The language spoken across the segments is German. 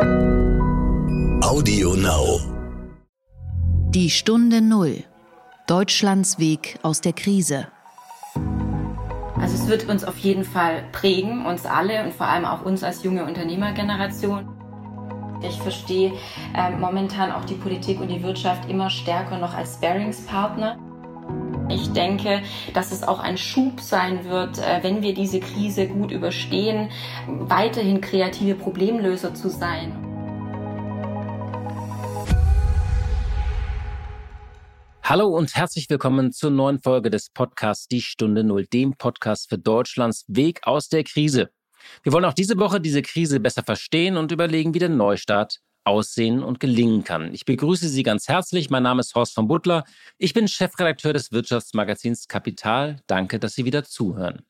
Audio Now. Die Stunde Null. Deutschlands Weg aus der Krise. Also es wird uns auf jeden Fall prägen, uns alle und vor allem auch uns als junge Unternehmergeneration. Ich verstehe äh, momentan auch die Politik und die Wirtschaft immer stärker noch als Sparingspartner. Ich denke, dass es auch ein Schub sein wird, äh, wenn wir diese Krise gut überstehen, weiterhin kreative Problemlöser zu sein. Hallo und herzlich willkommen zur neuen Folge des Podcasts Die Stunde Null, dem Podcast für Deutschlands Weg aus der Krise. Wir wollen auch diese Woche diese Krise besser verstehen und überlegen, wie der Neustart aussehen und gelingen kann. Ich begrüße Sie ganz herzlich. Mein Name ist Horst von Butler. Ich bin Chefredakteur des Wirtschaftsmagazins Kapital. Danke, dass Sie wieder zuhören.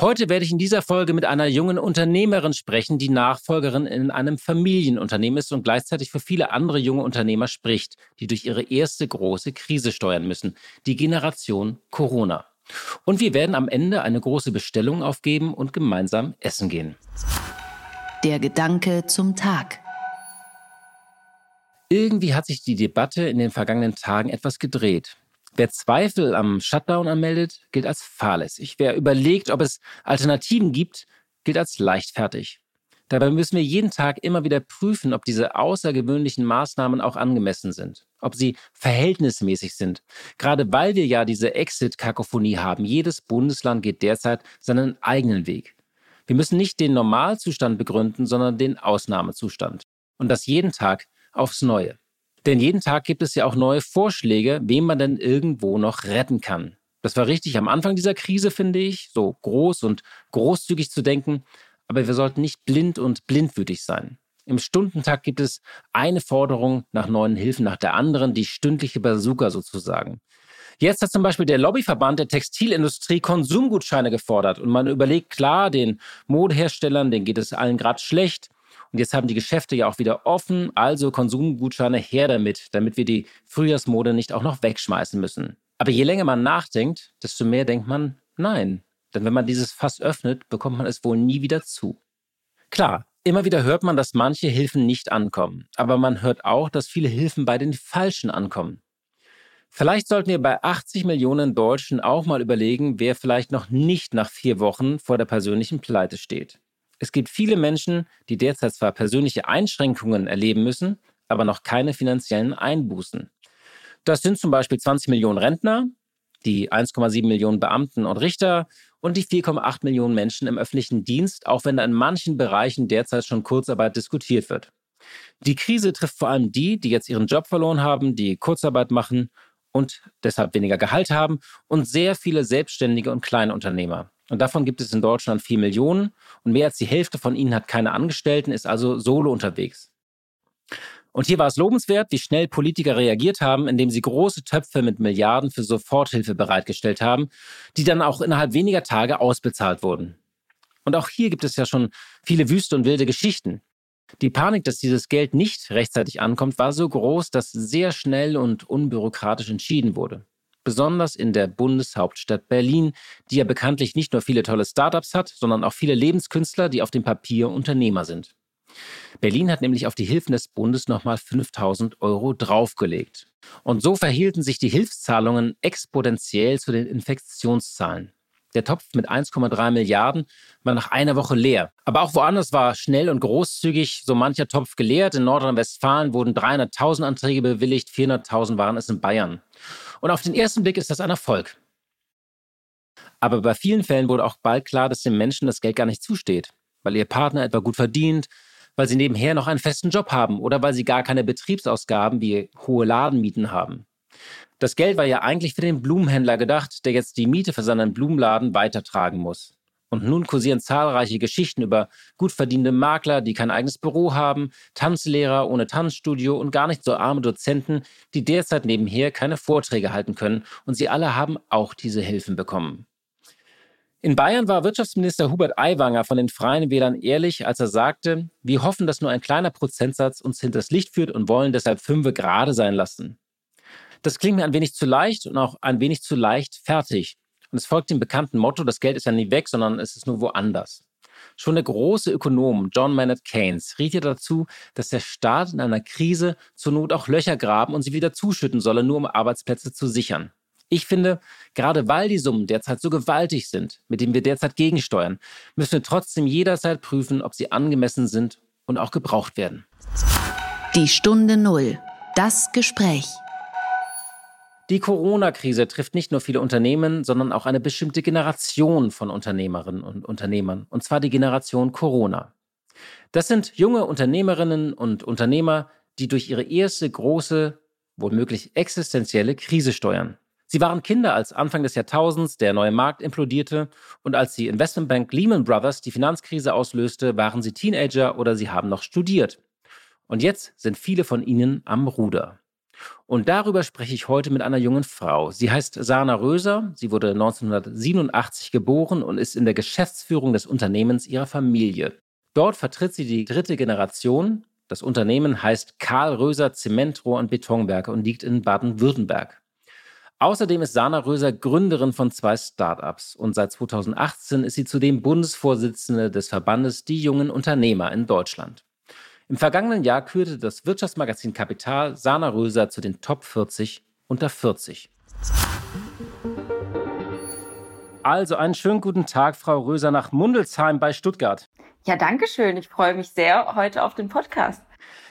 Heute werde ich in dieser Folge mit einer jungen Unternehmerin sprechen, die Nachfolgerin in einem Familienunternehmen ist und gleichzeitig für viele andere junge Unternehmer spricht, die durch ihre erste große Krise steuern müssen, die Generation Corona. Und wir werden am Ende eine große Bestellung aufgeben und gemeinsam essen gehen. Der Gedanke zum Tag. Irgendwie hat sich die Debatte in den vergangenen Tagen etwas gedreht. Wer Zweifel am Shutdown anmeldet, gilt als fahrlässig. Wer überlegt, ob es Alternativen gibt, gilt als leichtfertig. Dabei müssen wir jeden Tag immer wieder prüfen, ob diese außergewöhnlichen Maßnahmen auch angemessen sind, ob sie verhältnismäßig sind. Gerade weil wir ja diese Exit-Kakophonie haben. Jedes Bundesland geht derzeit seinen eigenen Weg. Wir müssen nicht den Normalzustand begründen, sondern den Ausnahmezustand. Und das jeden Tag aufs Neue. Denn jeden Tag gibt es ja auch neue Vorschläge, wem man denn irgendwo noch retten kann. Das war richtig am Anfang dieser Krise, finde ich, so groß und großzügig zu denken, aber wir sollten nicht blind und blindwütig sein. Im Stundentakt gibt es eine Forderung nach neuen Hilfen nach der anderen, die stündliche Bazooka sozusagen. Jetzt hat zum Beispiel der Lobbyverband der Textilindustrie Konsumgutscheine gefordert und man überlegt klar, den Modeherstellern, denen geht es allen gerade schlecht. Und jetzt haben die Geschäfte ja auch wieder offen, also Konsumgutscheine her damit, damit wir die Frühjahrsmode nicht auch noch wegschmeißen müssen. Aber je länger man nachdenkt, desto mehr denkt man, nein. Denn wenn man dieses Fass öffnet, bekommt man es wohl nie wieder zu. Klar, immer wieder hört man, dass manche Hilfen nicht ankommen. Aber man hört auch, dass viele Hilfen bei den Falschen ankommen. Vielleicht sollten wir bei 80 Millionen Deutschen auch mal überlegen, wer vielleicht noch nicht nach vier Wochen vor der persönlichen Pleite steht. Es gibt viele Menschen, die derzeit zwar persönliche Einschränkungen erleben müssen, aber noch keine finanziellen Einbußen. Das sind zum Beispiel 20 Millionen Rentner, die 1,7 Millionen Beamten und Richter und die 4,8 Millionen Menschen im öffentlichen Dienst, auch wenn da in manchen Bereichen derzeit schon Kurzarbeit diskutiert wird. Die Krise trifft vor allem die, die jetzt ihren Job verloren haben, die Kurzarbeit machen und deshalb weniger Gehalt haben und sehr viele Selbstständige und Kleinunternehmer. Und davon gibt es in Deutschland vier Millionen und mehr als die Hälfte von ihnen hat keine Angestellten, ist also solo unterwegs. Und hier war es lobenswert, wie schnell Politiker reagiert haben, indem sie große Töpfe mit Milliarden für Soforthilfe bereitgestellt haben, die dann auch innerhalb weniger Tage ausbezahlt wurden. Und auch hier gibt es ja schon viele wüste und wilde Geschichten. Die Panik, dass dieses Geld nicht rechtzeitig ankommt, war so groß, dass sehr schnell und unbürokratisch entschieden wurde besonders in der Bundeshauptstadt Berlin, die ja bekanntlich nicht nur viele tolle Startups hat, sondern auch viele Lebenskünstler, die auf dem Papier Unternehmer sind. Berlin hat nämlich auf die Hilfen des Bundes nochmal 5000 Euro draufgelegt. Und so verhielten sich die Hilfszahlungen exponentiell zu den Infektionszahlen. Der Topf mit 1,3 Milliarden war nach einer Woche leer. Aber auch woanders war schnell und großzügig so mancher Topf geleert. In Nordrhein-Westfalen wurden 300.000 Anträge bewilligt, 400.000 waren es in Bayern. Und auf den ersten Blick ist das ein Erfolg. Aber bei vielen Fällen wurde auch bald klar, dass den Menschen das Geld gar nicht zusteht, weil ihr Partner etwa gut verdient, weil sie nebenher noch einen festen Job haben oder weil sie gar keine Betriebsausgaben wie hohe Ladenmieten haben. Das Geld war ja eigentlich für den Blumenhändler gedacht, der jetzt die Miete für seinen Blumenladen weitertragen muss. Und nun kursieren zahlreiche Geschichten über gut verdienende Makler, die kein eigenes Büro haben, Tanzlehrer ohne Tanzstudio und gar nicht so arme Dozenten, die derzeit nebenher keine Vorträge halten können. Und sie alle haben auch diese Hilfen bekommen. In Bayern war Wirtschaftsminister Hubert Aiwanger von den Freien Wählern ehrlich, als er sagte, wir hoffen, dass nur ein kleiner Prozentsatz uns hinters Licht führt und wollen deshalb fünfe gerade sein lassen. Das klingt mir ein wenig zu leicht und auch ein wenig zu leicht fertig. Und es folgt dem bekannten Motto, das Geld ist ja nie weg, sondern es ist nur woanders. Schon der große Ökonom John Maynard Keynes riet ja dazu, dass der Staat in einer Krise zur Not auch Löcher graben und sie wieder zuschütten solle, nur um Arbeitsplätze zu sichern. Ich finde, gerade weil die Summen derzeit so gewaltig sind, mit denen wir derzeit gegensteuern, müssen wir trotzdem jederzeit prüfen, ob sie angemessen sind und auch gebraucht werden. Die Stunde Null. Das Gespräch. Die Corona-Krise trifft nicht nur viele Unternehmen, sondern auch eine bestimmte Generation von Unternehmerinnen und Unternehmern, und zwar die Generation Corona. Das sind junge Unternehmerinnen und Unternehmer, die durch ihre erste große, womöglich existenzielle Krise steuern. Sie waren Kinder, als Anfang des Jahrtausends der neue Markt implodierte und als die Investmentbank Lehman Brothers die Finanzkrise auslöste, waren sie Teenager oder sie haben noch studiert. Und jetzt sind viele von ihnen am Ruder. Und darüber spreche ich heute mit einer jungen Frau. Sie heißt Sana Röser. Sie wurde 1987 geboren und ist in der Geschäftsführung des Unternehmens ihrer Familie. Dort vertritt sie die dritte Generation. Das Unternehmen heißt Karl Röser Zementrohr und Betonwerke und liegt in Baden-Württemberg. Außerdem ist Sana Röser Gründerin von zwei Startups und seit 2018 ist sie zudem Bundesvorsitzende des Verbandes Die jungen Unternehmer in Deutschland. Im vergangenen Jahr kürte das Wirtschaftsmagazin Kapital Sana Röser zu den Top 40 unter 40. Also einen schönen guten Tag, Frau Röser, nach Mundelsheim bei Stuttgart. Ja, danke schön. Ich freue mich sehr heute auf den Podcast.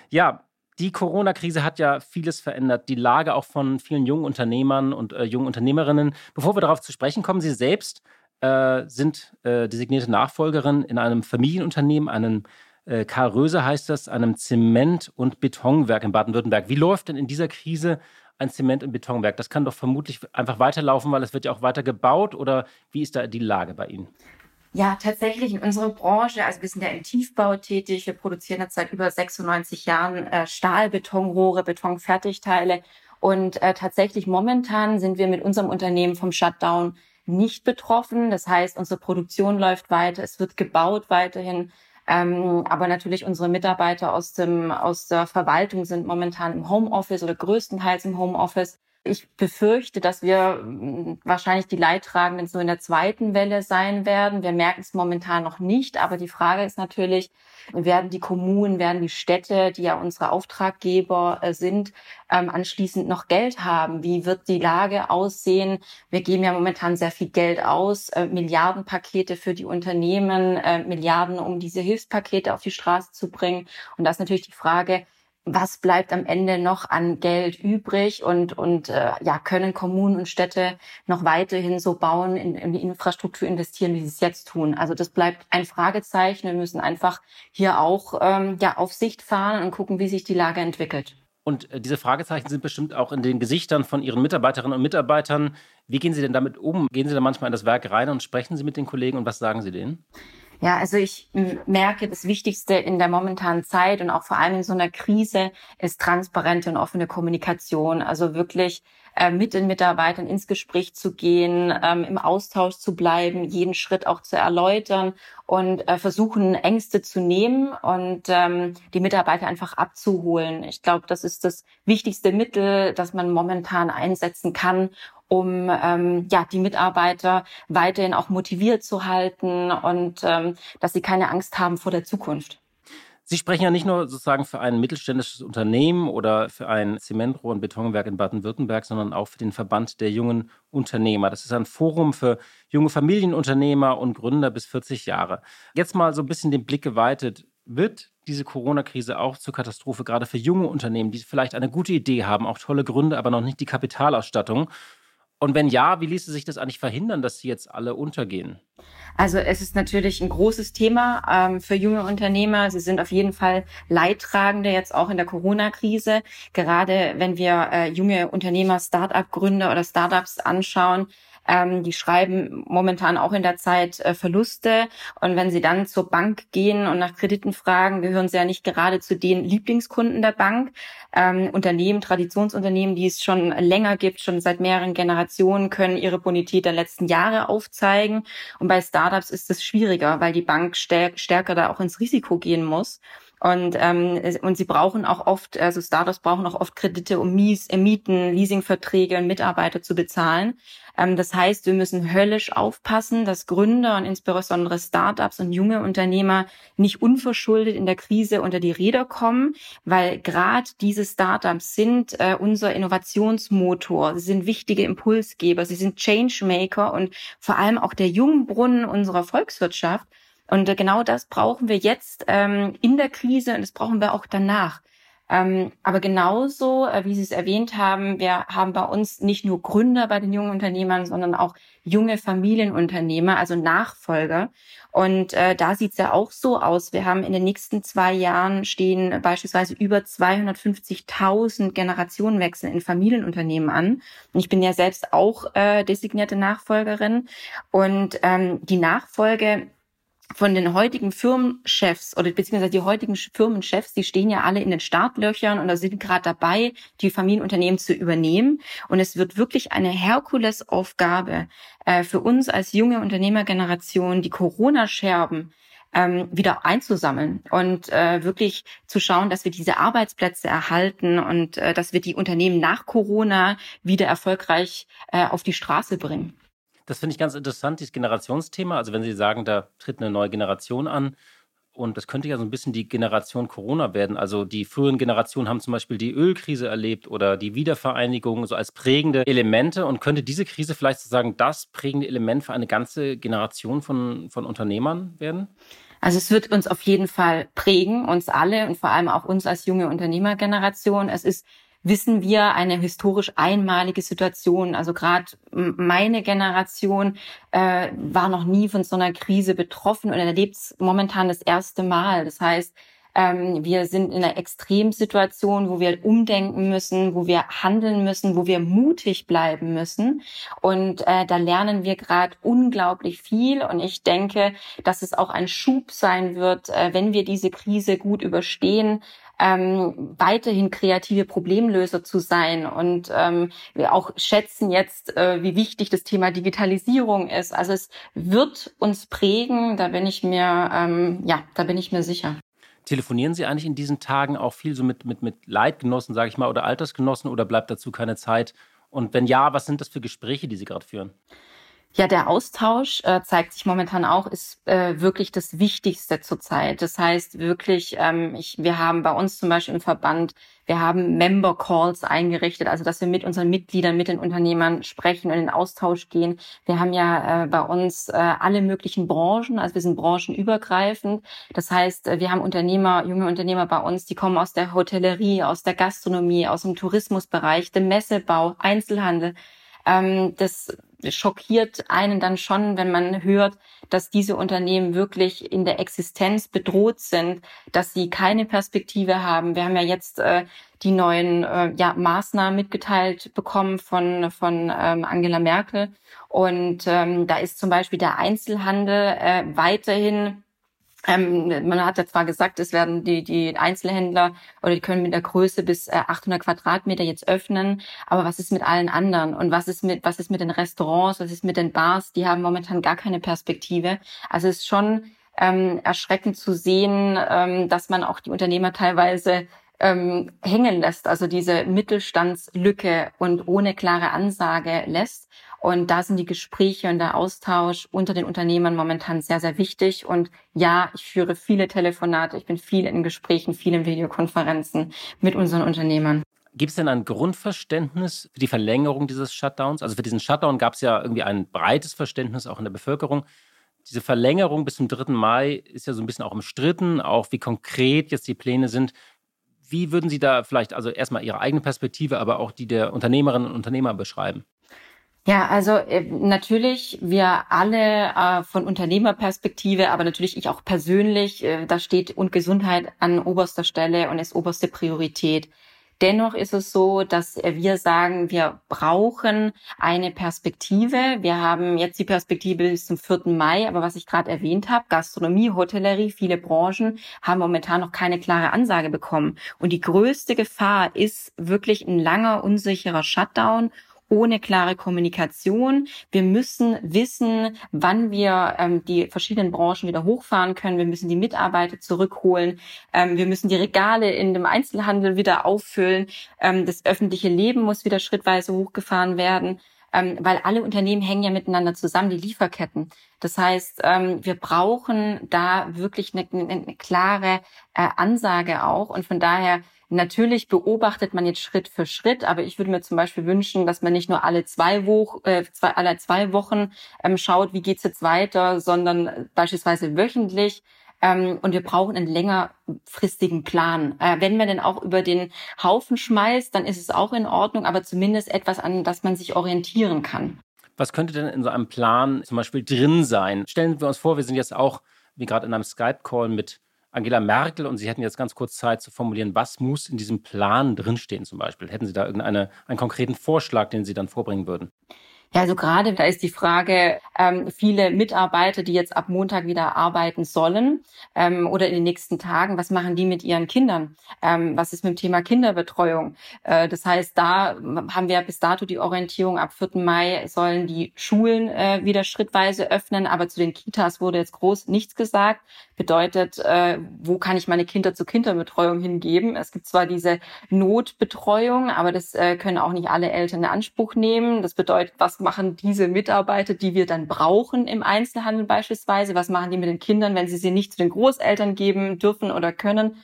Ja, die Corona-Krise hat ja vieles verändert, die Lage auch von vielen jungen Unternehmern und äh, jungen Unternehmerinnen. Bevor wir darauf zu sprechen kommen, Sie selbst äh, sind äh, designierte Nachfolgerin in einem Familienunternehmen, einem äh, Karl Röse heißt das, einem Zement- und Betonwerk in Baden-Württemberg. Wie läuft denn in dieser Krise ein Zement- und Betonwerk? Das kann doch vermutlich einfach weiterlaufen, weil es wird ja auch weiter gebaut oder wie ist da die Lage bei Ihnen? Ja, tatsächlich in unserer Branche, also wir sind ja im Tiefbau tätig, wir produzieren jetzt seit über 96 Jahren äh, Stahl, Betonrohre, Betonfertigteile und äh, tatsächlich momentan sind wir mit unserem Unternehmen vom Shutdown nicht betroffen. Das heißt, unsere Produktion läuft weiter, es wird gebaut weiterhin. Ähm, aber natürlich unsere Mitarbeiter aus dem aus der Verwaltung sind momentan im Homeoffice oder größtenteils im Homeoffice. Ich befürchte, dass wir mm, wahrscheinlich die Leidtragenden so in der zweiten Welle sein werden. Wir merken es momentan noch nicht, aber die Frage ist natürlich, werden die Kommunen, werden die Städte, die ja unsere Auftraggeber äh, sind, ähm, anschließend noch Geld haben? Wie wird die Lage aussehen? Wir geben ja momentan sehr viel Geld aus, äh, Milliardenpakete für die Unternehmen, äh, Milliarden, um diese Hilfspakete auf die Straße zu bringen. Und das ist natürlich die Frage, was bleibt am Ende noch an Geld übrig und, und äh, ja, können Kommunen und Städte noch weiterhin so bauen, in, in die Infrastruktur investieren, wie sie es jetzt tun. Also das bleibt ein Fragezeichen. Wir müssen einfach hier auch ähm, ja, auf Sicht fahren und gucken, wie sich die Lage entwickelt. Und äh, diese Fragezeichen sind bestimmt auch in den Gesichtern von Ihren Mitarbeiterinnen und Mitarbeitern. Wie gehen Sie denn damit um? Gehen Sie da manchmal in das Werk rein und sprechen Sie mit den Kollegen und was sagen Sie denen? Ja, also ich merke, das Wichtigste in der momentanen Zeit und auch vor allem in so einer Krise ist transparente und offene Kommunikation. Also wirklich äh, mit den Mitarbeitern ins Gespräch zu gehen, ähm, im Austausch zu bleiben, jeden Schritt auch zu erläutern und äh, versuchen, Ängste zu nehmen und ähm, die Mitarbeiter einfach abzuholen. Ich glaube, das ist das wichtigste Mittel, das man momentan einsetzen kann, um ähm, ja die Mitarbeiter weiterhin auch motiviert zu halten und ähm, dass sie keine Angst haben vor der Zukunft. Sie sprechen ja nicht nur sozusagen für ein mittelständisches Unternehmen oder für ein Zementrohr- und Betonwerk in Baden-Württemberg, sondern auch für den Verband der jungen Unternehmer. Das ist ein Forum für junge Familienunternehmer und Gründer bis 40 Jahre. Jetzt mal so ein bisschen den Blick geweitet. Wird diese Corona-Krise auch zur Katastrophe, gerade für junge Unternehmen, die vielleicht eine gute Idee haben, auch tolle Gründe, aber noch nicht die Kapitalausstattung? Und wenn ja, wie ließe sich das eigentlich verhindern, dass sie jetzt alle untergehen? Also es ist natürlich ein großes Thema ähm, für junge Unternehmer. Sie sind auf jeden Fall Leidtragende jetzt auch in der Corona-Krise. Gerade wenn wir äh, junge Unternehmer, Start-up-Gründer oder Startups anschauen, ähm, die schreiben momentan auch in der Zeit äh, Verluste. Und wenn sie dann zur Bank gehen und nach Krediten fragen, gehören sie ja nicht gerade zu den Lieblingskunden der Bank. Ähm, Unternehmen, Traditionsunternehmen, die es schon länger gibt, schon seit mehreren Generationen, können ihre Bonität der letzten Jahre aufzeigen. Und bei Startups ist es schwieriger, weil die Bank stärker da auch ins Risiko gehen muss. Und, ähm, und sie brauchen auch oft, also Startups brauchen auch oft Kredite, um Mies, äh, Mieten, Leasingverträge und Mitarbeiter zu bezahlen. Ähm, das heißt, wir müssen höllisch aufpassen, dass Gründer und insbesondere Startups und junge Unternehmer nicht unverschuldet in der Krise unter die Räder kommen, weil gerade diese Startups sind äh, unser Innovationsmotor, sie sind wichtige Impulsgeber, sie sind Changemaker und vor allem auch der Jungbrunnen unserer Volkswirtschaft. Und äh, genau das brauchen wir jetzt ähm, in der Krise und das brauchen wir auch danach. Ähm, aber genauso, äh, wie Sie es erwähnt haben, wir haben bei uns nicht nur Gründer bei den jungen Unternehmern, sondern auch junge Familienunternehmer, also Nachfolger. Und äh, da sieht es ja auch so aus. Wir haben in den nächsten zwei Jahren stehen beispielsweise über 250.000 Generationenwechsel in Familienunternehmen an. Und ich bin ja selbst auch äh, designierte Nachfolgerin. Und ähm, die Nachfolge von den heutigen Firmenchefs oder beziehungsweise die heutigen Firmenchefs, die stehen ja alle in den Startlöchern und da sind gerade dabei, die Familienunternehmen zu übernehmen. Und es wird wirklich eine Herkulesaufgabe äh, für uns als junge Unternehmergeneration, die Corona-Scherben ähm, wieder einzusammeln und äh, wirklich zu schauen, dass wir diese Arbeitsplätze erhalten und äh, dass wir die Unternehmen nach Corona wieder erfolgreich äh, auf die Straße bringen. Das finde ich ganz interessant, dieses Generationsthema. Also wenn Sie sagen, da tritt eine neue Generation an, und das könnte ja so ein bisschen die Generation Corona werden. Also die früheren Generationen haben zum Beispiel die Ölkrise erlebt oder die Wiedervereinigung so als prägende Elemente. Und könnte diese Krise vielleicht sozusagen das prägende Element für eine ganze Generation von, von Unternehmern werden? Also es wird uns auf jeden Fall prägen, uns alle und vor allem auch uns als junge Unternehmergeneration. Es ist wissen wir eine historisch einmalige Situation. Also gerade meine Generation äh, war noch nie von so einer Krise betroffen und erlebt es momentan das erste Mal. Das heißt, ähm, wir sind in einer Extremsituation, wo wir umdenken müssen, wo wir handeln müssen, wo wir mutig bleiben müssen. Und äh, da lernen wir gerade unglaublich viel. Und ich denke, dass es auch ein Schub sein wird, äh, wenn wir diese Krise gut überstehen, ähm, weiterhin kreative Problemlöser zu sein. Und ähm, wir auch schätzen jetzt, äh, wie wichtig das Thema Digitalisierung ist. Also es wird uns prägen, da bin ich mir, ähm, ja, da bin ich mir sicher. Telefonieren Sie eigentlich in diesen Tagen auch viel so mit, mit, mit Leitgenossen, sage ich mal, oder Altersgenossen oder bleibt dazu keine Zeit? Und wenn ja, was sind das für Gespräche, die Sie gerade führen? Ja, der Austausch äh, zeigt sich momentan auch, ist äh, wirklich das Wichtigste zurzeit. Das heißt wirklich, ähm, ich, wir haben bei uns zum Beispiel im Verband, wir haben Member Calls eingerichtet, also dass wir mit unseren Mitgliedern, mit den Unternehmern sprechen und in Austausch gehen. Wir haben ja äh, bei uns äh, alle möglichen Branchen, also wir sind branchenübergreifend. Das heißt, äh, wir haben Unternehmer, junge Unternehmer bei uns, die kommen aus der Hotellerie, aus der Gastronomie, aus dem Tourismusbereich, dem Messebau, Einzelhandel. Ähm, das schockiert einen dann schon, wenn man hört, dass diese Unternehmen wirklich in der Existenz bedroht sind, dass sie keine Perspektive haben. Wir haben ja jetzt äh, die neuen äh, ja, Maßnahmen mitgeteilt bekommen von, von ähm, Angela Merkel. Und ähm, da ist zum Beispiel der Einzelhandel äh, weiterhin ähm, man hat ja zwar gesagt, es werden die, die Einzelhändler oder die können mit der Größe bis äh, 800 Quadratmeter jetzt öffnen, aber was ist mit allen anderen und was ist mit was ist mit den Restaurants, was ist mit den Bars? Die haben momentan gar keine Perspektive. Also es ist schon ähm, erschreckend zu sehen, ähm, dass man auch die Unternehmer teilweise ähm, hängen lässt, also diese Mittelstandslücke und ohne klare Ansage lässt. Und da sind die Gespräche und der Austausch unter den Unternehmern momentan sehr, sehr wichtig. Und ja, ich führe viele Telefonate, ich bin viel in Gesprächen, viele Videokonferenzen mit unseren Unternehmern. Gibt es denn ein Grundverständnis für die Verlängerung dieses Shutdowns? Also für diesen Shutdown gab es ja irgendwie ein breites Verständnis auch in der Bevölkerung. Diese Verlängerung bis zum 3. Mai ist ja so ein bisschen auch umstritten, auch wie konkret jetzt die Pläne sind. Wie würden Sie da vielleicht also erstmal Ihre eigene Perspektive, aber auch die der Unternehmerinnen und Unternehmer beschreiben? Ja, also äh, natürlich, wir alle äh, von Unternehmerperspektive, aber natürlich ich auch persönlich, äh, da steht und Gesundheit an oberster Stelle und ist oberste Priorität. Dennoch ist es so, dass wir sagen, wir brauchen eine Perspektive. Wir haben jetzt die Perspektive bis zum 4. Mai, aber was ich gerade erwähnt habe, Gastronomie, Hotellerie, viele Branchen haben momentan noch keine klare Ansage bekommen. Und die größte Gefahr ist wirklich ein langer, unsicherer Shutdown ohne klare Kommunikation. Wir müssen wissen, wann wir ähm, die verschiedenen Branchen wieder hochfahren können. Wir müssen die Mitarbeiter zurückholen. Ähm, wir müssen die Regale in dem Einzelhandel wieder auffüllen. Ähm, das öffentliche Leben muss wieder schrittweise hochgefahren werden ähm, weil alle Unternehmen hängen ja miteinander zusammen, die Lieferketten. Das heißt, ähm, wir brauchen da wirklich eine, eine klare äh, Ansage auch und von daher Natürlich beobachtet man jetzt Schritt für Schritt, aber ich würde mir zum Beispiel wünschen, dass man nicht nur alle zwei, Wochen, äh, zwei, alle zwei Wochen ähm, schaut, wie geht's jetzt weiter, sondern beispielsweise wöchentlich ähm, und wir brauchen einen längerfristigen Plan. Äh, wenn man denn auch über den Haufen schmeißt, dann ist es auch in Ordnung, aber zumindest etwas, an das man sich orientieren kann. Was könnte denn in so einem Plan zum Beispiel drin sein? Stellen wir uns vor, wir sind jetzt auch, wie gerade in einem Skype-Call mit Angela Merkel und Sie hätten jetzt ganz kurz Zeit zu formulieren, was muss in diesem Plan drinstehen zum Beispiel? Hätten Sie da irgendeinen konkreten Vorschlag, den Sie dann vorbringen würden? Ja, also gerade da ist die Frage, ähm, viele Mitarbeiter, die jetzt ab Montag wieder arbeiten sollen ähm, oder in den nächsten Tagen, was machen die mit ihren Kindern? Ähm, was ist mit dem Thema Kinderbetreuung? Äh, das heißt, da haben wir bis dato die Orientierung, ab 4. Mai sollen die Schulen äh, wieder schrittweise öffnen, aber zu den Kitas wurde jetzt groß nichts gesagt. Bedeutet, äh, wo kann ich meine Kinder zur Kinderbetreuung hingeben? Es gibt zwar diese Notbetreuung, aber das äh, können auch nicht alle Eltern in Anspruch nehmen. Das bedeutet, was machen diese Mitarbeiter, die wir dann brauchen im Einzelhandel beispielsweise? Was machen die mit den Kindern, wenn sie sie nicht zu den Großeltern geben dürfen oder können?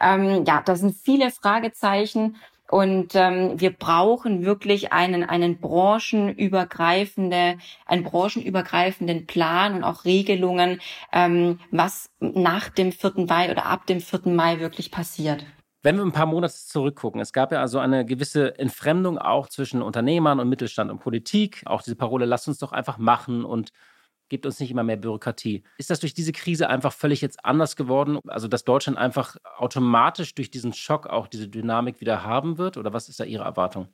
Ähm, ja, da sind viele Fragezeichen. Und ähm, wir brauchen wirklich einen, einen branchenübergreifende, einen branchenübergreifenden Plan und auch Regelungen, ähm, was nach dem 4. Mai oder ab dem 4. Mai wirklich passiert. Wenn wir ein paar Monate zurückgucken, es gab ja also eine gewisse Entfremdung auch zwischen Unternehmern und Mittelstand und Politik. Auch diese Parole, lasst uns doch einfach machen und gebt uns nicht immer mehr Bürokratie. Ist das durch diese Krise einfach völlig jetzt anders geworden? Also, dass Deutschland einfach automatisch durch diesen Schock auch diese Dynamik wieder haben wird? Oder was ist da Ihre Erwartung?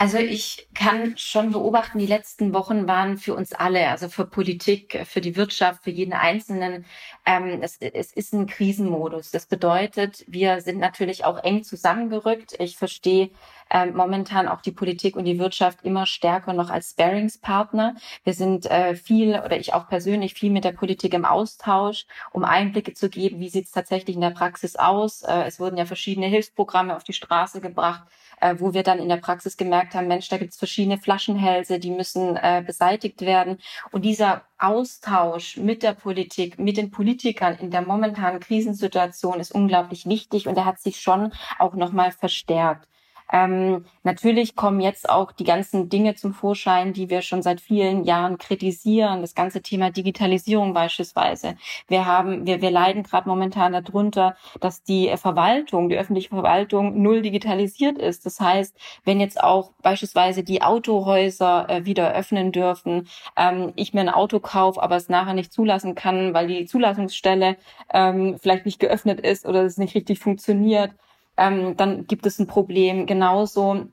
Also ich kann schon beobachten, die letzten Wochen waren für uns alle, also für Politik, für die Wirtschaft, für jeden Einzelnen, ähm, es, es ist ein Krisenmodus. Das bedeutet, wir sind natürlich auch eng zusammengerückt. Ich verstehe ähm, momentan auch die Politik und die Wirtschaft immer stärker noch als Sparingspartner. Wir sind äh, viel oder ich auch persönlich viel mit der Politik im Austausch, um Einblicke zu geben, wie sieht es tatsächlich in der Praxis aus. Äh, es wurden ja verschiedene Hilfsprogramme auf die Straße gebracht äh, wo wir dann in der Praxis gemerkt haben, Mensch, da gibt es verschiedene Flaschenhälse, die müssen äh, beseitigt werden. Und dieser Austausch mit der Politik, mit den Politikern in der momentanen Krisensituation ist unglaublich wichtig und er hat sich schon auch nochmal verstärkt. Ähm, natürlich kommen jetzt auch die ganzen Dinge zum Vorschein, die wir schon seit vielen Jahren kritisieren. Das ganze Thema Digitalisierung beispielsweise. Wir haben, wir, wir leiden gerade momentan darunter, dass die Verwaltung, die öffentliche Verwaltung null digitalisiert ist. Das heißt, wenn jetzt auch beispielsweise die Autohäuser äh, wieder öffnen dürfen, ähm, ich mir ein Auto kaufe, aber es nachher nicht zulassen kann, weil die Zulassungsstelle ähm, vielleicht nicht geöffnet ist oder es nicht richtig funktioniert, ähm, dann gibt es ein Problem. Genauso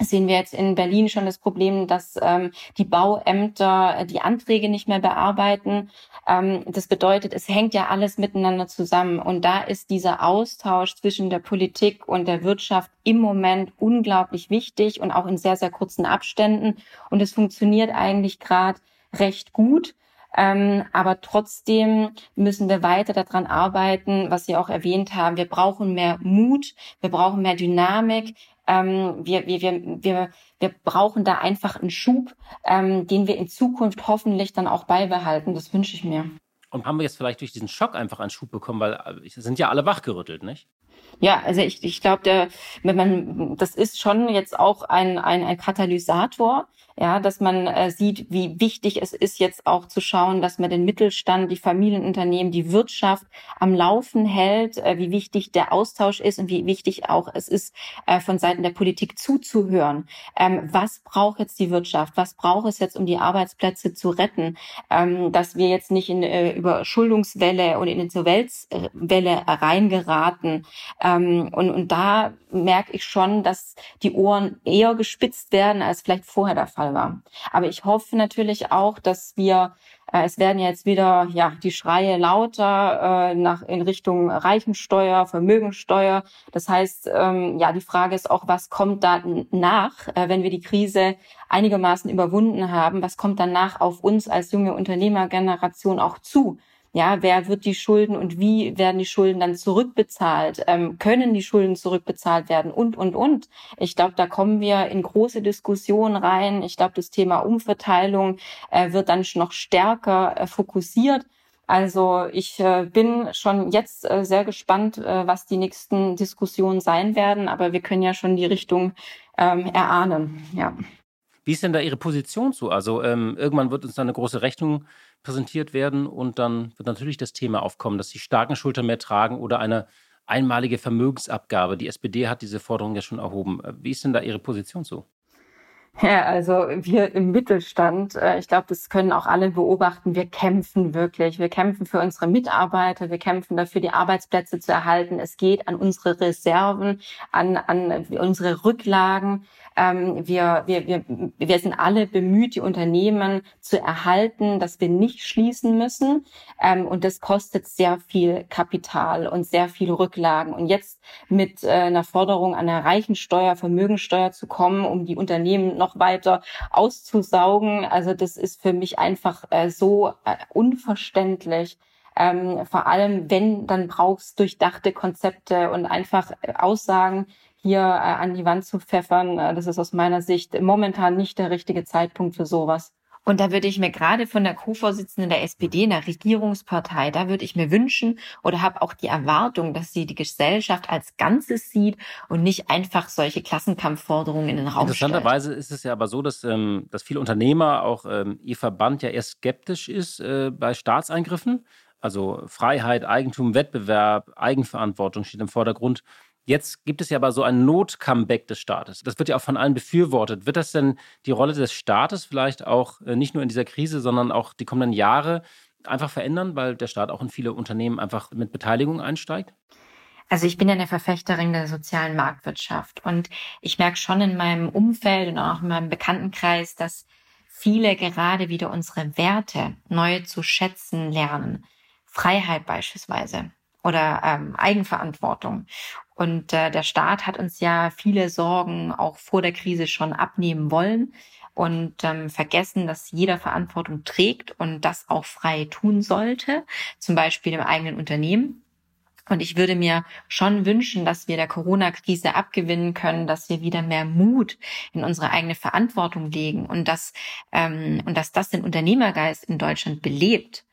sehen wir jetzt in Berlin schon das Problem, dass ähm, die Bauämter äh, die Anträge nicht mehr bearbeiten. Ähm, das bedeutet, es hängt ja alles miteinander zusammen. Und da ist dieser Austausch zwischen der Politik und der Wirtschaft im Moment unglaublich wichtig und auch in sehr, sehr kurzen Abständen. Und es funktioniert eigentlich gerade recht gut. Ähm, aber trotzdem müssen wir weiter daran arbeiten, was Sie auch erwähnt haben. Wir brauchen mehr Mut, wir brauchen mehr Dynamik. Ähm, wir, wir, wir, wir, wir brauchen da einfach einen Schub, ähm, den wir in Zukunft hoffentlich dann auch beibehalten. Das wünsche ich mir. Und haben wir jetzt vielleicht durch diesen Schock einfach einen Schub bekommen, weil äh, sind ja alle wachgerüttelt, nicht? Ja, also ich, ich glaube, der, wenn man, das ist schon jetzt auch ein, ein, ein Katalysator, ja, dass man äh, sieht, wie wichtig es ist, jetzt auch zu schauen, dass man den Mittelstand, die Familienunternehmen, die Wirtschaft am Laufen hält, äh, wie wichtig der Austausch ist und wie wichtig auch es ist, äh, von Seiten der Politik zuzuhören. Ähm, was braucht jetzt die Wirtschaft? Was braucht es jetzt, um die Arbeitsplätze zu retten? Ähm, dass wir jetzt nicht in äh, Überschuldungswelle und in Insolvenzwelle reingeraten. Ähm, und, und da merke ich schon, dass die Ohren eher gespitzt werden, als vielleicht vorher der Fall sinnvoll. Aber ich hoffe natürlich auch, dass wir äh, es werden jetzt wieder ja die Schreie lauter äh, nach in Richtung Reichensteuer, Vermögensteuer. Das heißt, ähm, ja, die Frage ist auch, was kommt da nach, äh, wenn wir die Krise einigermaßen überwunden haben? Was kommt danach auf uns als junge Unternehmergeneration auch zu? Ja, wer wird die Schulden und wie werden die Schulden dann zurückbezahlt? Ähm, können die Schulden zurückbezahlt werden? Und, und, und. Ich glaube, da kommen wir in große Diskussionen rein. Ich glaube, das Thema Umverteilung äh, wird dann noch stärker äh, fokussiert. Also ich äh, bin schon jetzt äh, sehr gespannt, äh, was die nächsten Diskussionen sein werden, aber wir können ja schon die Richtung ähm, erahnen. Ja. Wie ist denn da Ihre Position zu? Also ähm, irgendwann wird uns da eine große Rechnung präsentiert werden und dann wird natürlich das Thema aufkommen, dass die starken Schultern mehr tragen oder eine einmalige Vermögensabgabe. Die SPD hat diese Forderung ja schon erhoben. Wie ist denn da Ihre Position zu? Ja, also wir im Mittelstand, äh, ich glaube, das können auch alle beobachten, wir kämpfen wirklich. Wir kämpfen für unsere Mitarbeiter, wir kämpfen dafür, die Arbeitsplätze zu erhalten. Es geht an unsere Reserven, an, an unsere Rücklagen. Ähm, wir, wir, wir, wir sind alle bemüht, die Unternehmen zu erhalten, dass wir nicht schließen müssen. Ähm, und das kostet sehr viel Kapital und sehr viele Rücklagen. Und jetzt mit äh, einer Forderung an der Reichensteuer, Vermögensteuer zu kommen, um die Unternehmen noch weiter auszusaugen, also das ist für mich einfach äh, so äh, unverständlich. Ähm, vor allem, wenn, dann brauchst durchdachte Konzepte und einfach äh, Aussagen, hier äh, an die Wand zu pfeffern. Äh, das ist aus meiner Sicht momentan nicht der richtige Zeitpunkt für sowas. Und da würde ich mir gerade von der Co-Vorsitzenden der SPD, einer Regierungspartei, da würde ich mir wünschen oder habe auch die Erwartung, dass sie die Gesellschaft als Ganzes sieht und nicht einfach solche Klassenkampfforderungen in den Raum Interessanterweise ist es ja aber so, dass, ähm, dass viele Unternehmer, auch ähm, ihr Verband ja eher skeptisch ist äh, bei Staatseingriffen. Also Freiheit, Eigentum, Wettbewerb, Eigenverantwortung steht im Vordergrund. Jetzt gibt es ja aber so ein Not-Comeback des Staates. Das wird ja auch von allen befürwortet. Wird das denn die Rolle des Staates vielleicht auch äh, nicht nur in dieser Krise, sondern auch die kommenden Jahre einfach verändern, weil der Staat auch in viele Unternehmen einfach mit Beteiligung einsteigt? Also ich bin ja eine Verfechterin der sozialen Marktwirtschaft und ich merke schon in meinem Umfeld und auch in meinem Bekanntenkreis, dass viele gerade wieder unsere Werte neu zu schätzen lernen. Freiheit beispielsweise oder ähm, Eigenverantwortung. Und äh, der Staat hat uns ja viele Sorgen auch vor der Krise schon abnehmen wollen und ähm, vergessen, dass jeder Verantwortung trägt und das auch frei tun sollte, zum Beispiel im eigenen Unternehmen. Und ich würde mir schon wünschen, dass wir der Corona-Krise abgewinnen können, dass wir wieder mehr Mut in unsere eigene Verantwortung legen und dass, ähm, und dass das den Unternehmergeist in Deutschland belebt.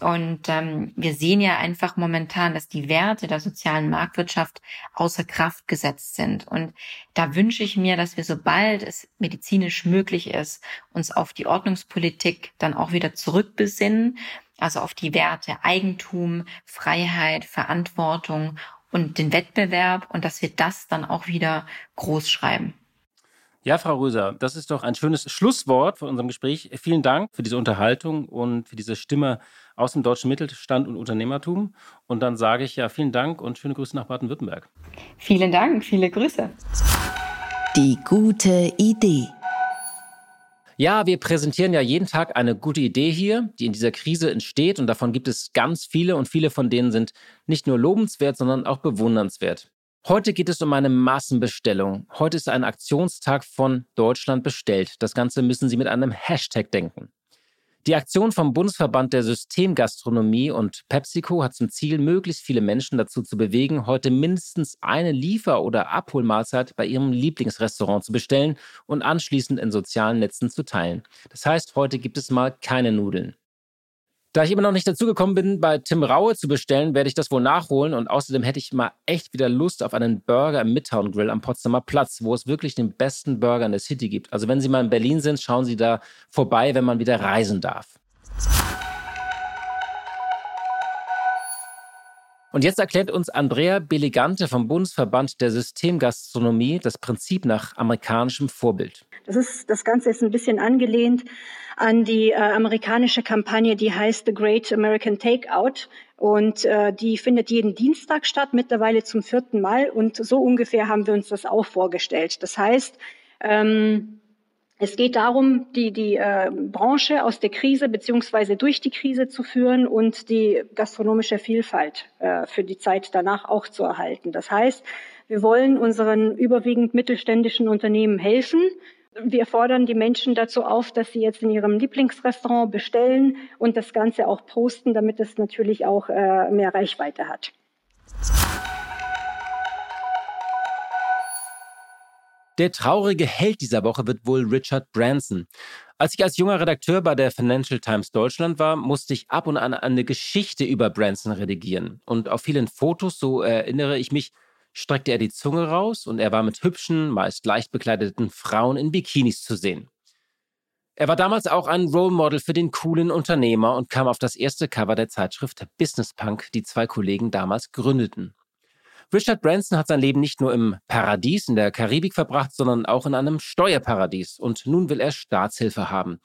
Und ähm, wir sehen ja einfach momentan, dass die Werte der sozialen Marktwirtschaft außer Kraft gesetzt sind. Und da wünsche ich mir, dass wir, sobald es medizinisch möglich ist, uns auf die Ordnungspolitik dann auch wieder zurückbesinnen, also auf die Werte Eigentum, Freiheit, Verantwortung und den Wettbewerb und dass wir das dann auch wieder groß schreiben. Ja, Frau Röser, das ist doch ein schönes Schlusswort für unserem Gespräch. Vielen Dank für diese Unterhaltung und für diese Stimme aus dem deutschen Mittelstand und Unternehmertum. Und dann sage ich ja vielen Dank und schöne Grüße nach Baden-Württemberg. Vielen Dank, viele Grüße. Die gute Idee. Ja, wir präsentieren ja jeden Tag eine gute Idee hier, die in dieser Krise entsteht. Und davon gibt es ganz viele. Und viele von denen sind nicht nur lobenswert, sondern auch bewundernswert. Heute geht es um eine Massenbestellung. Heute ist ein Aktionstag von Deutschland bestellt. Das Ganze müssen Sie mit einem Hashtag denken. Die Aktion vom Bundesverband der Systemgastronomie und PepsiCo hat zum Ziel, möglichst viele Menschen dazu zu bewegen, heute mindestens eine Liefer- oder Abholmahlzeit bei ihrem Lieblingsrestaurant zu bestellen und anschließend in sozialen Netzen zu teilen. Das heißt, heute gibt es mal keine Nudeln. Da ich immer noch nicht dazu gekommen bin, bei Tim Raue zu bestellen, werde ich das wohl nachholen. Und außerdem hätte ich mal echt wieder Lust auf einen Burger im Midtown Grill am Potsdamer Platz, wo es wirklich den besten Burger in der City gibt. Also wenn Sie mal in Berlin sind, schauen Sie da vorbei, wenn man wieder reisen darf. Und jetzt erklärt uns Andrea Beligante vom Bundesverband der Systemgastronomie das Prinzip nach amerikanischem Vorbild. Das, ist, das Ganze ist ein bisschen angelehnt an die äh, amerikanische Kampagne, die heißt The Great American Takeout. Und äh, die findet jeden Dienstag statt, mittlerweile zum vierten Mal. Und so ungefähr haben wir uns das auch vorgestellt. Das heißt, ähm, Es geht darum, die, die äh, Branche aus der Krise beziehungsweise durch die Krise zu führen und die gastronomische Vielfalt äh, für die Zeit danach auch zu erhalten. Das heißt, wir wollen unseren überwiegend mittelständischen Unternehmen helfen. Wir fordern die Menschen dazu auf, dass sie jetzt in ihrem Lieblingsrestaurant bestellen und das Ganze auch posten, damit es natürlich auch äh, mehr Reichweite hat. Der traurige Held dieser Woche wird wohl Richard Branson. Als ich als junger Redakteur bei der Financial Times Deutschland war, musste ich ab und an eine Geschichte über Branson redigieren. Und auf vielen Fotos, so erinnere ich mich, streckte er die Zunge raus und er war mit hübschen, meist leicht bekleideten Frauen in Bikinis zu sehen. Er war damals auch ein Role Model für den coolen Unternehmer und kam auf das erste Cover der Zeitschrift Business Punk, die zwei Kollegen damals gründeten. Richard Branson hat sein Leben nicht nur im Paradies in der Karibik verbracht, sondern auch in einem Steuerparadies. Und nun will er Staatshilfe haben.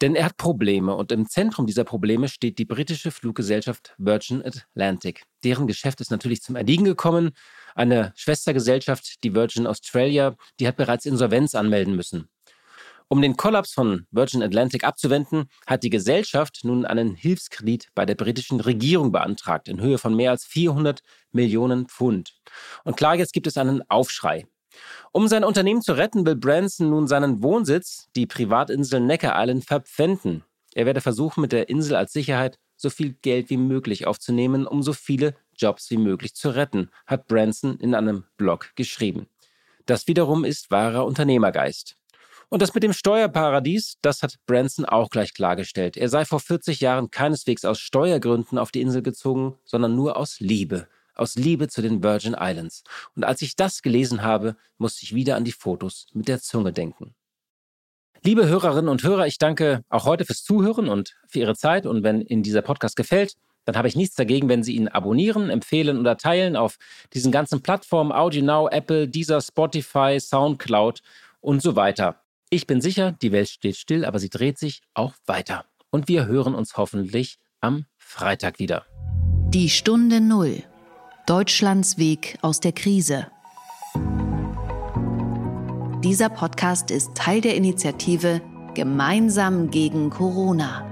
Denn er hat Probleme und im Zentrum dieser Probleme steht die britische Fluggesellschaft Virgin Atlantic. Deren Geschäft ist natürlich zum Erliegen gekommen. Eine Schwestergesellschaft, die Virgin Australia, die hat bereits Insolvenz anmelden müssen. Um den Kollaps von Virgin Atlantic abzuwenden, hat die Gesellschaft nun einen Hilfskredit bei der britischen Regierung beantragt in Höhe von mehr als 400 Millionen Pfund. Und klar, jetzt gibt es einen Aufschrei. Um sein Unternehmen zu retten, will Branson nun seinen Wohnsitz, die Privatinsel Necker Island, verpfänden. Er werde versuchen, mit der Insel als Sicherheit so viel Geld wie möglich aufzunehmen, um so viele Jobs wie möglich zu retten, hat Branson in einem Blog geschrieben. Das wiederum ist wahrer Unternehmergeist. Und das mit dem Steuerparadies, das hat Branson auch gleich klargestellt. Er sei vor 40 Jahren keineswegs aus Steuergründen auf die Insel gezogen, sondern nur aus Liebe. Aus Liebe zu den Virgin Islands. Und als ich das gelesen habe, musste ich wieder an die Fotos mit der Zunge denken. Liebe Hörerinnen und Hörer, ich danke auch heute fürs Zuhören und für Ihre Zeit. Und wenn Ihnen dieser Podcast gefällt, dann habe ich nichts dagegen, wenn Sie ihn abonnieren, empfehlen oder teilen auf diesen ganzen Plattformen AudioNow, Apple, Deezer, Spotify, Soundcloud und so weiter. Ich bin sicher, die Welt steht still, aber sie dreht sich auch weiter. Und wir hören uns hoffentlich am Freitag wieder. Die Stunde Null. Deutschlands Weg aus der Krise. Dieser Podcast ist Teil der Initiative Gemeinsam gegen Corona.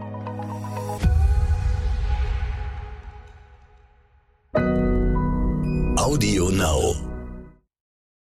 Audio Now.